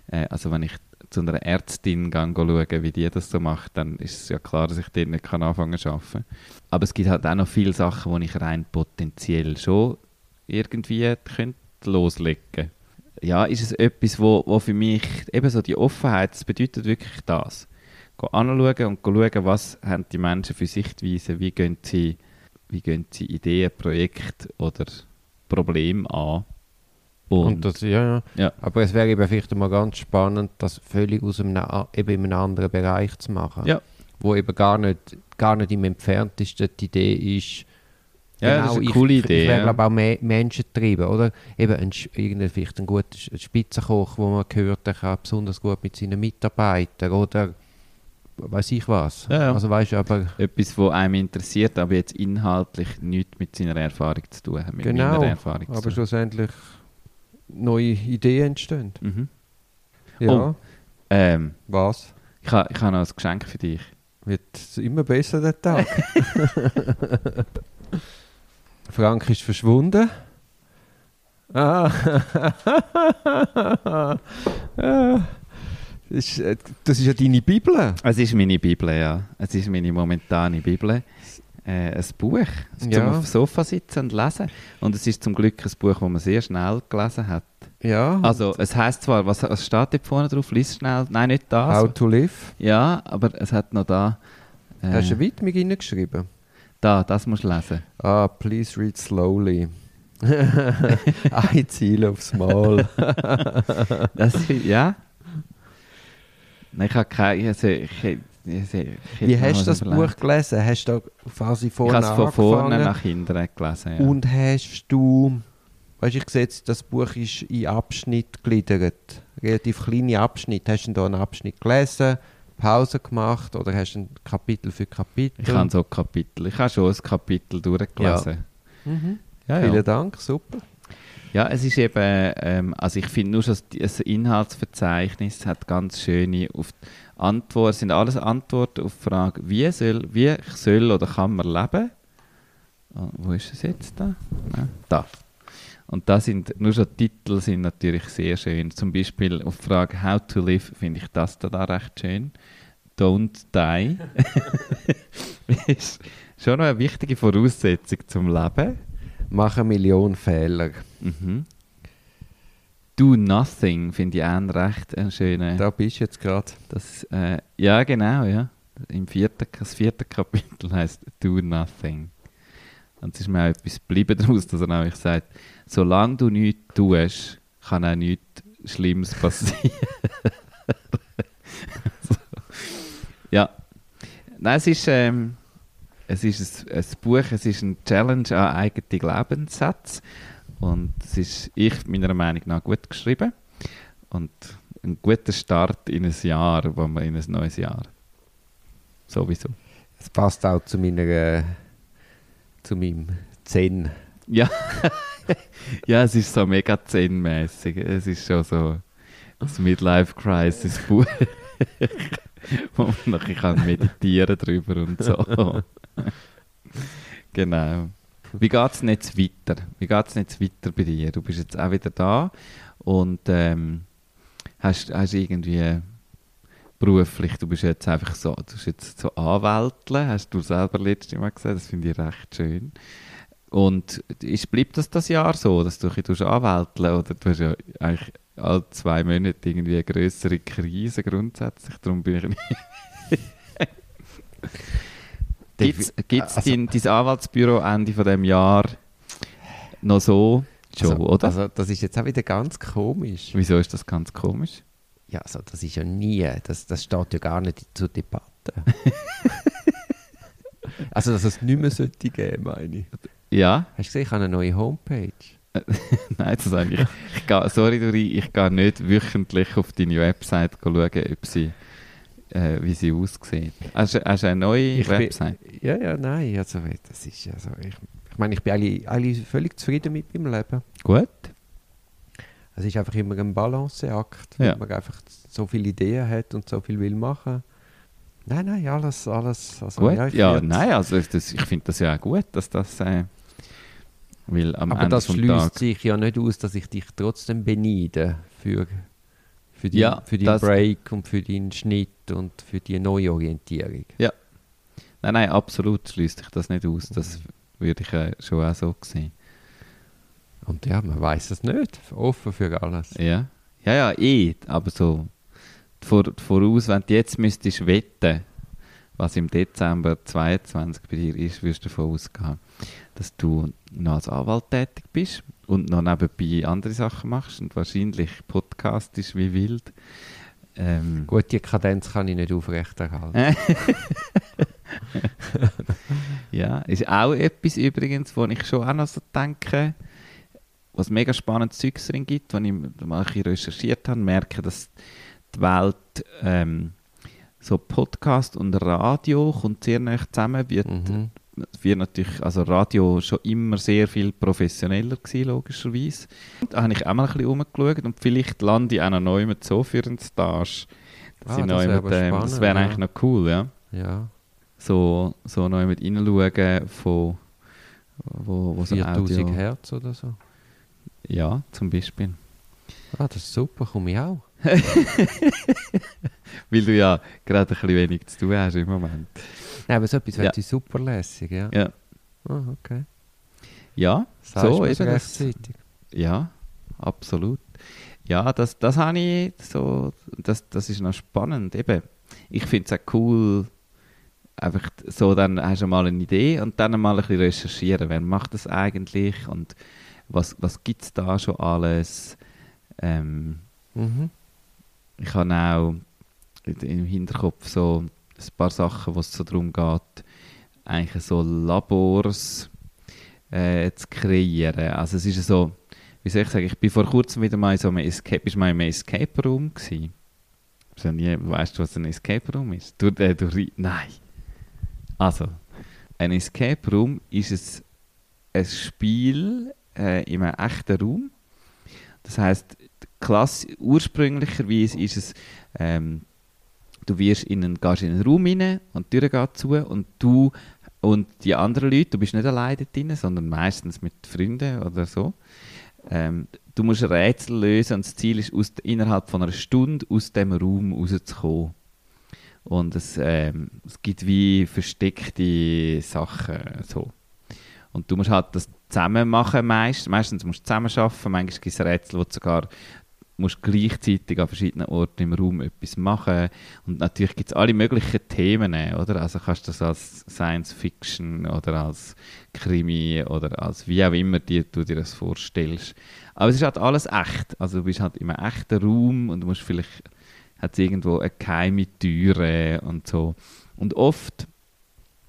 äh, also wenn ich zu einer Ärztin gehe, schaue, wie die das so macht, dann ist es ja klar, dass ich dort nicht kann anfangen zu arbeiten. Aber es gibt halt auch noch viele Sachen, wo ich rein potenziell schon irgendwie könnte loslegen Ja, ist es etwas, wo, wo für mich eben so die Offenheit, das bedeutet wirklich das. Go anschauen und schauen, was haben die Menschen für Sichtweisen, wie gehen sie, wie gehen sie Ideen, Projekte oder Probleme an.
Und das, ja, ja.
Ja.
Aber es wäre eben vielleicht mal ganz spannend, das völlig aus einem, eben in einem anderen Bereich zu machen.
Ja.
Wo eben gar nicht, gar nicht im entferntesten die Idee ist,
Ja, das ist eine
ich,
coole Idee,
Ich wäre, glaube auch me Menschen getrieben, oder? Eben ein, vielleicht ein guter Spitzenkoch, wo man gehört, der kann besonders gut mit seinen Mitarbeitern oder weiß ich was.
Ja, ja.
Also weißt aber
Etwas, was einem interessiert, aber jetzt inhaltlich nichts mit seiner Erfahrung zu tun hat. Mit
Genau,
Erfahrung
aber schlussendlich neue Ideen entstehen.
Mhm.
Ja,
Oh. Ähm,
was?
ich habe ich ha noch ein Geschenk für dich.
Wird immer besser, der Tag. Frank ist verschwunden. Ah. Ah. das, ist, äh, das ist ja deine Bibel.
Es ist meine Bibel, ja. Es ist meine momentane Bibel. Äh, ein Buch, zum
Ja.
auf dem Sofa sitzen und lesen. Und es ist zum Glück ein Buch, das man sehr schnell gelesen hat.
Ja.
Also, es heißt zwar, was, was steht dort vorne drauf? Lies schnell. Nein, nicht das.
How to live.
Ja, aber es hat noch da. Äh,
Hast du eine Widmung reingeschrieben?
da, das musst du lesen.
Ah, please read slowly. Ein Ziel aufs Mal.
Das, ja. Nein, ich habe keine. Also, ich,
Wie hast du das Buch gelesen? Hast du quasi
Ich
vorne
habe es von vorne nach hinten gelesen. Ja.
Und hast du, weißt du, ich sehe jetzt, das Buch ist in Abschnitt gegliedert. Relativ kleine Abschnitte. Hast du da einen Abschnitt gelesen, Pause gemacht oder hast du ein Kapitel für Kapitel?
Ich habe so Kapitel. Ich habe schon ein Kapitel durchgelesen.
Mhm.
Ja,
Vielen
ja.
Dank, super.
Ja es ist eben, ähm, also ich finde nur schon, das- Inhaltsverzeichnis hat ganz schöne auf Antworten, sind alles Antworten auf die Frage, wie soll, wie soll oder kann man leben? Oh, wo ist es jetzt da? Nein, da. Und da sind, nur schon Titel sind natürlich sehr schön. Zum Beispiel auf die Frage How to live finde ich das da, da recht schön. Don't die. ist schon noch eine wichtige Voraussetzung zum Leben.
Mach eine Million Fehler.
Mhm. Do Nothing finde ich auch einen recht einen schönen.
Da bist du jetzt gerade.
Äh, ja, genau, ja. Im vierten, das vierte Kapitel heißt Do Nothing. Und es ist mir auch etwas geblieben daraus, dass er nämlich sagt, solange du nichts tust, kann auch nichts Schlimmes passieren. so. Ja. Nein, es ist, ähm, es ist ein, ein Buch, es ist ein Challenge an eigene Glaubenssätze. Und es ist, ich meiner Meinung nach, gut geschrieben. Und ein guter Start in ein Jahr, wo man in ein neues Jahr. Sowieso.
Es passt auch zu meiner, äh, zu meinem Zen.
Ja, ja, es ist so mega zen-mässig. Es ist schon so das Midlife-Crisis-Buch, wo man nachher kann meditieren drüber und so. genau. Wie geht es jetzt weiter? Wie geht jetzt weiter bei dir? Du bist jetzt auch wieder da und ähm, hast, hast irgendwie beruflich, du bist jetzt einfach so, du bist jetzt so Anwältle, hast du selber letztes Mal gesagt, das finde ich recht schön. Und ist, bleibt das das Jahr so, dass du ein bisschen anwälteln oder du hast ja eigentlich alle zwei Monate irgendwie eine größere Krise grundsätzlich, darum bin ich nicht... Gibt es also, dein, dein Anwaltsbüro Ende von dem Jahr noch so
schon, also, oder? Also das ist jetzt auch wieder ganz komisch.
Wieso ist das ganz komisch?
Ja, also das ist ja nie, das, das steht ja gar nicht zur Debatte. also dass es nicht mehr sollte geben, meine ich.
Ja.
Hast du gesehen, ich habe eine neue Homepage.
Nein, das sage ich. ich gehe, sorry, Dori, ich gehe nicht wöchentlich auf deine Website schauen, ob sie, äh, wie sie aussieht. Hast, du eine neue ich Website?
Bin, ja, ja, nein. Also, das ist, also, ich, ich meine, ich bin alle, alle völlig zufrieden mit meinem Leben.
Gut.
Es ist einfach immer ein Balanceakt, ja. weil man einfach so viele Ideen hat und so viel will machen. Nein, nein, alles, alles.
Also, gut, ja, ja nein, also das, ich finde das ja auch gut, dass das. Äh, weil am
Aber
Ende
das schließt sich ja nicht aus, dass ich dich trotzdem beneide für, für, die, ja, für deinen Break und für deinen Schnitt und für die Neuorientierung.
Ja. Nein, nein, absolut schließt sich das nicht aus. Das würde ich äh, schon auch so sehen.
Und ja, man weiß es nicht. Offen für alles.
Ja. Ja, ja, eh. Aber so vor, voraus, wenn du jetzt müsstest wetten, was im Dezember 2022 bei dir ist, wirst du davon ausgehen, dass du noch als Anwalt tätig bist und noch nebenbei andere Sachen machst und wahrscheinlich Podcast ist wie wild.
Ähm, Gut, die Kadenz kann ich nicht aufrechterhalten.
ja, ist auch etwas übrigens, wo ich schon auch noch so denke, was mega spannendes Zeugs drin gibt, wenn ich mal recherchiert habe, merke, dass die Welt ähm, so Podcast und Radio kommt sehr nah zusammen, wird, mhm. wird natürlich, also Radio schon immer sehr viel professioneller gewesen, logischerweise. Da habe ich auch mal ein bisschen rumgeschaut und vielleicht lande ich auch noch neu mit so für einen Stage. Ah, das wäre ähm, das wäre ja. eigentlich noch cool, ja.
Ja.
So, so neu mit reinschauen von wo, wo
4000 so Hertz oder so.
Ja, zum Beispiel.
Ah, das ist super, komme ich auch.
Weil du ja gerade ein bisschen wenig zu tun hast im Moment.
Nein, aber so etwas ja. wäre super lässig, ja.
Ja.
Oh, okay.
Ja,
Sagst so eben rechtzeitig.
Ja, absolut. Ja, das, das habe ich so, das, das ist noch spannend. Eben, ich finde es auch cool, einfach so, dann hast du mal eine Idee und dann mal ein bisschen recherchieren, wer macht das eigentlich und was, was gibt es da schon alles. Ähm, mhm. Ich habe auch im Hinterkopf so ein paar Sachen, wo es so darum geht, eigentlich so Labors äh, zu kreieren. Also es ist so, wie soll ich sagen, ich bin vor kurzem wieder mal in so einem Escape, bist mal in einem Escape Room gewesen. Nie, weißt du, was ein Escape Room ist? Du, äh, du, nein. Also, ein Escape Room ist ein, ein Spiel äh, in einem echten Raum. Das heißt, ursprünglicherweise ist es, ähm, du wirst in einen, gehst in einen Raum rein und die Tür geht zu und du und die anderen Leute, du bist nicht alleine drin, sondern meistens mit Freunden oder so. Ähm, du musst Rätsel lösen und das Ziel ist, aus, innerhalb von einer Stunde aus dem Raum rauszukommen. Und es, ähm, es gibt wie versteckte Sachen. So. Und du musst halt das zusammen machen meist. Meistens musst du zusammen arbeiten. Manchmal gibt es Rätsel, wo du sogar musst gleichzeitig an verschiedenen Orten im Raum etwas machen. Und natürlich gibt es alle möglichen Themen, oder? Also kannst du das als Science Fiction oder als Krimi oder als wie auch immer dir, du dir das vorstellst. Aber es ist halt alles echt. Also du bist halt einem echten Raum und du musst vielleicht hat irgendwo eine geheime Türe und so. Und oft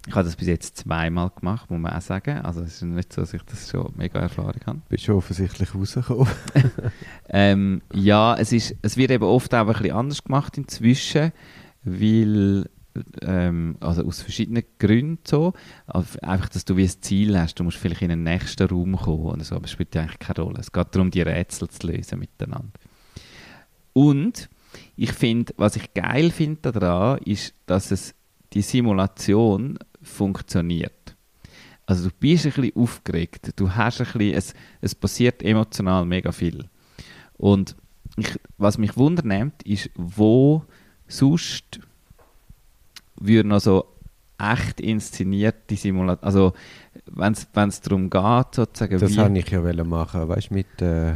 ich habe das bis jetzt zweimal gemacht, muss man auch sagen. Also es ist nicht so, dass ich das schon mega Erfahrung habe.
Bist du offensichtlich rausgekommen?
ähm, ja, es, ist, es wird eben oft auch ein bisschen anders gemacht inzwischen, weil ähm, also aus verschiedenen Gründen so. Einfach, dass du wie ein Ziel hast, du musst vielleicht in den nächsten Raum kommen oder so, aber es spielt eigentlich keine Rolle. Es geht darum, die Rätsel zu lösen miteinander. Und ich finde, was ich geil finde daran, ist, dass es die Simulation funktioniert. Also du bist ein bisschen aufgeregt, du hast ein bisschen, es, es passiert emotional mega viel. Und ich, was mich wundernimmt, ist, wo sonst würde noch so echt inszenierte Simulation, also wenn es darum geht, sozusagen
Das wollte ich ja machen, weißt du, mit, äh,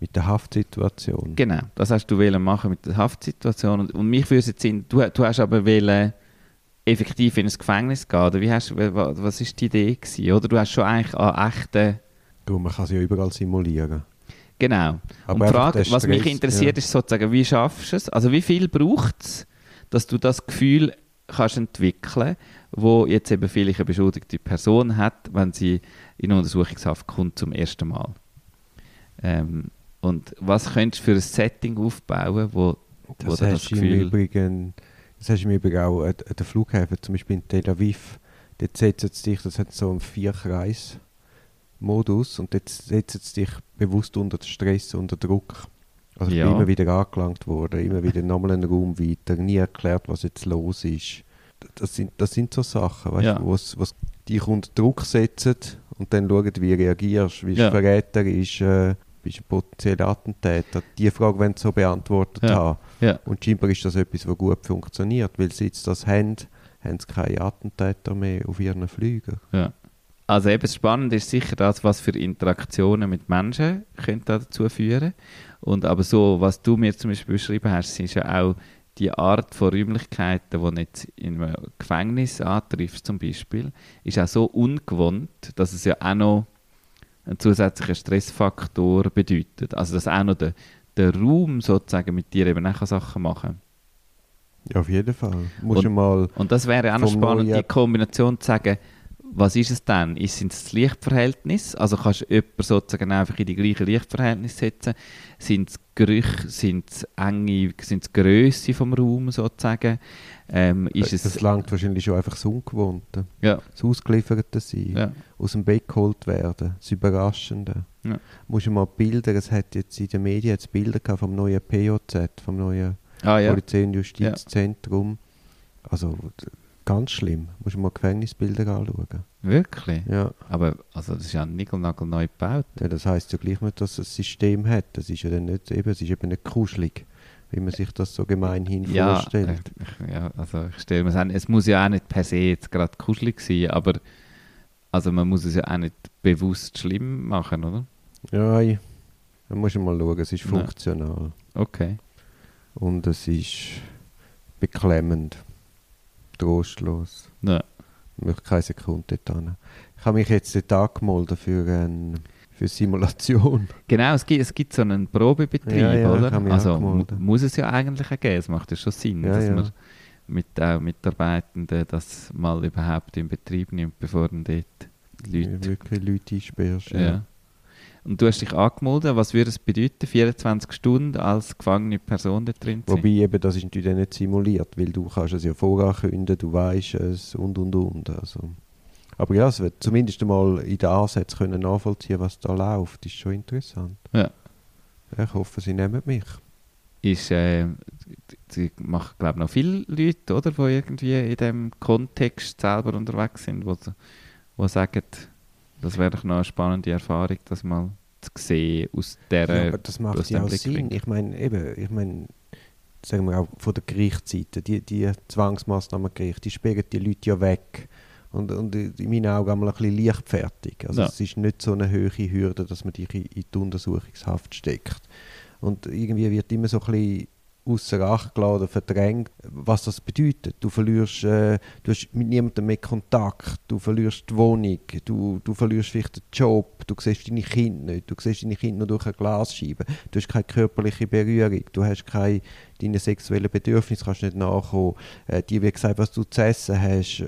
mit der Haftsituation.
Genau, das hast du wollen machen mit der Haftsituation und, und mich würde jetzt sehen, du, du hast aber wollen effektiv in ein Gefängnis gehen, oder wie hast, was ist die Idee gewesen, oder? Du hast schon eigentlich an echten...
Du, man kann es ja überall simulieren.
Genau. Aber und die Frage, was mich interessiert, ja. ist sozusagen, wie schaffst du es? Also wie viel braucht es, dass du das Gefühl kannst entwickeln, wo jetzt eben vielleicht eine beschuldigte Person hat, wenn sie in Untersuchungshaft kommt zum ersten Mal. Ähm, und was könntest du für ein Setting aufbauen, wo,
das wo das Gefühl... Im Übrigen, das hast du im Übrigen auch an den Flughäfen, zum Beispiel in Tel Aviv, dort setzt es dich, das hat so einen Vierkreis-Modus und dort setzt es dich bewusst unter Stress, unter Druck. Also ich bin immer wieder angelangt worden, immer wieder nochmal einen Raum weiter, nie erklärt, was jetzt los ist. Das sind, das sind so Sachen, weißt, ja. was, was dich unter Druck setzen und dann schauen, wie du reagierst, wie ja. Verräter ist, äh, bist ein potenzieller Attentäter. Die Frage wollen sie so beantwortet ja. haben. Ja. Und scheinbar ist das etwas, was gut funktioniert, weil sie jetzt das haben, haben sie keine Attentäter mehr auf ihren Flügen.
Ja. Also eben spannend ist sicher das, was für Interaktionen mit Menschen können dazu führen und aber so, was du mir zum Beispiel beschrieben hast, ist ja auch die Art von Räumlichkeiten, die jetzt in einem Gefängnis antriffst zum Beispiel, ist auch so ungewohnt, dass es ja auch noch einen zusätzlichen Stressfaktor bedeutet. Also dass auch noch der, der Raum sozusagen mit dir eben auch Sachen machen
Ja, auf jeden Fall. Musst und, mal
und das wäre auch noch spannend, die Kombination zu sagen, was ist es dann? Ist es das Lichtverhältnis? Also kannst du jemanden sozusagen einfach in die gleiche Lichtverhältnis setzen? Sind es Gerüche, sind es enge, sind es Grösse vom Raum sozusagen? Ähm, ist
das
es,
langt wahrscheinlich schon einfach das Ungewohnte.
Ja.
Das Ausgelieferte sein, ja. aus dem Bett geholt werden, das Überraschende. Ja. Musst du mal Bilder, es hat jetzt in den Medien jetzt Bilder gehabt vom neuen POZ, vom neuen ah, ja. Polizei- und Justizzentrum. Ja. Also Ganz schlimm. Musst du mal Gefängnisbilder anschauen.
Wirklich?
Ja.
Aber also das ist ja nickelnagel neu gebaut.
Ja, das heisst ja gleich nicht, dass es ein System hat. Das ist ja dann nicht, eben, es ist eben nicht kuschelig, wie man sich das so gemeinhin ja, vorstellt.
Ich, ja, also ich stelle mir an, es muss ja auch nicht per se jetzt gerade kuschelig sein, aber also man muss es ja auch nicht bewusst schlimm machen, oder?
Ja, ja. man muss mal schauen, es ist funktional.
Okay.
Und es ist beklemmend trostlos.
Ja.
Ich möchte keine Sekunde dort hin. Ich habe mich jetzt dort angemeldet für, ein, für Simulation.
Genau, es gibt, es gibt so einen Probebetrieb, ja, ja, oder? also muss es ja eigentlich auch geben. Es macht ja schon Sinn, ja, dass man mit auch Mitarbeitenden das mal überhaupt in Betrieb nimmt, bevor dann dort Leute...
wirklich Leute einsperrst.
Ja. Und du hast dich angemeldet. Was würde es bedeuten, 24 Stunden als gefangene Person da drin
zu sein? Wobei eben, das ist natürlich nicht simuliert, weil du kannst es ja vorankündigen, du weißt es und und und. Also. Aber ja, es wird zumindest einmal in den Ansätzen können nachvollziehen, was da läuft. Das ist schon interessant.
Ja.
Ich hoffe, sie nehmen mich.
Ist, äh, sie machen, glaube ich, noch viele Leute, oder, die irgendwie in diesem Kontext selber unterwegs sind, wo, wo sagen, das wäre doch noch eine spannende Erfahrung, das mal zu sehen aus der
ja, aber das macht ja auch Sinn. Ich meine, eben, ich meine, sagen wir auch von der Gerichtsseite, die, die Zwangsmaßnahmengerichte, die sperren die Leute ja weg. Und, und in meinen Augen einmal ein bisschen leichtfertig. Also ja. es ist nicht so eine hohe Hürde, dass man dich in, in die Untersuchungshaft steckt. Und irgendwie wird immer so ein bisschen außer Acht gelassen oder verdrängt, was das bedeutet. Du verlierst, äh, du hast mit niemandem mehr Kontakt, du verlierst die Wohnung, du, du verlierst vielleicht den Job, du siehst deine Kinder nicht, du siehst deine Kinder nur durch eine Glasscheibe, du hast keine körperliche Berührung, du hast keine, deine sexuellen Bedürfnisse kannst nicht nachkommen, äh, dir wird gesagt, was du zu essen hast,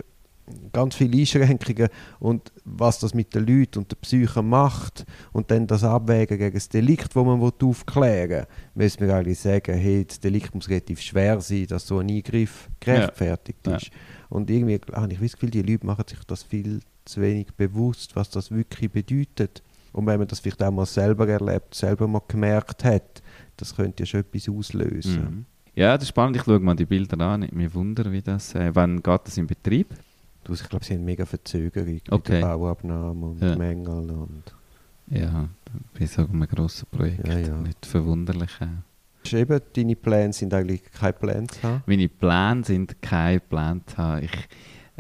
ganz viele Einschränkungen und was das mit den Leuten und der Psyche macht und dann das Abwägen gegen das Delikt, das man aufklären will, müssen wir eigentlich sagen, hey, das Delikt muss relativ schwer sein, dass so ein Eingriff gerechtfertigt
Ja.
ist. Und irgendwie habe ich das Gefühl, die Leute machen sich das viel zu wenig bewusst, was das wirklich bedeutet. Und wenn man das vielleicht auch mal selber erlebt, selber mal gemerkt hat, das könnte ja schon etwas auslösen.
Mhm. Ja, das ist spannend. Ich schaue mal die Bilder an. Ich mich wundere, wie das. Äh, wann geht das in Betrieb?
Ich glaube, sie haben mega Verzögerung mit
Okay.
der Bauabnahme und
Ja.
Mängel. Und
Ja, bei so einem grossen Projekt.
Ja, ja.
Nicht verwunderlich.
Ist eben, deine Pläne sind eigentlich keine Pläne zu haben.
Meine Pläne sind keine Pläne zu haben. Ich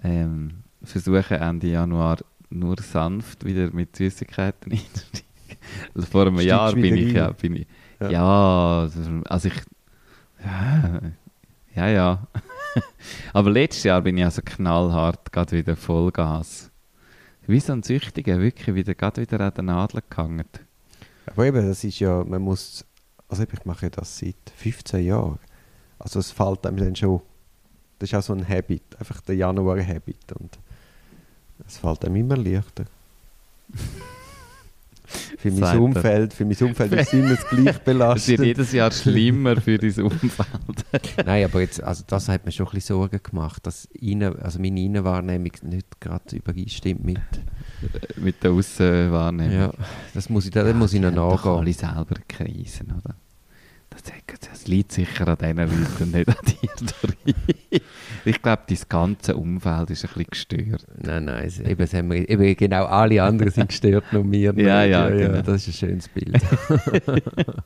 ähm, versuche Ende Januar nur sanft wieder mit Süßigkeiten einzusteigen. Also vor einem
Steigst
Jahr bin ich, ja, bin ich
Ja.
ja. also ich ja, ja, ja. Aber letztes Jahr bin ich also knallhart gerade wieder Vollgas. Wie so ein Süchtiger, wirklich wieder, gerade wieder an den Nadel gehangen.
Aber eben, das ist ja, man muss, also ich mache ja das seit 15 Jahren. Also es fällt einem dann schon, das ist auch so ein Habit, einfach der Januar-Habit und es fällt einem immer leichter. für mein. Umfeld, für mein Umfeld ist immer das gleich
Es wird jedes Jahr schlimmer für dein Umfeld.
Nein, aber jetzt, also das hat mir schon ein bisschen Sorgen gemacht, dass innen, also meine Innenwahrnehmung nicht gerade übereinstimmt mit.
Mit der Aussenwahrnehmung.
Ja, das muss ich, da muss ich noch
doch alle
nachgehen.
selber Krisen, oder? Das, liegt sicher an diesen Leuten und nicht an dir. Ich glaube, dein ganze Umfeld ist ein bisschen gestört.
Nein, nein, eben, haben wir, eben genau alle anderen sind gestört, nur wir nicht.
Ja, ja, genau.
Das ist ein schönes Bild.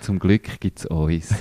Zum Glück gibt es uns.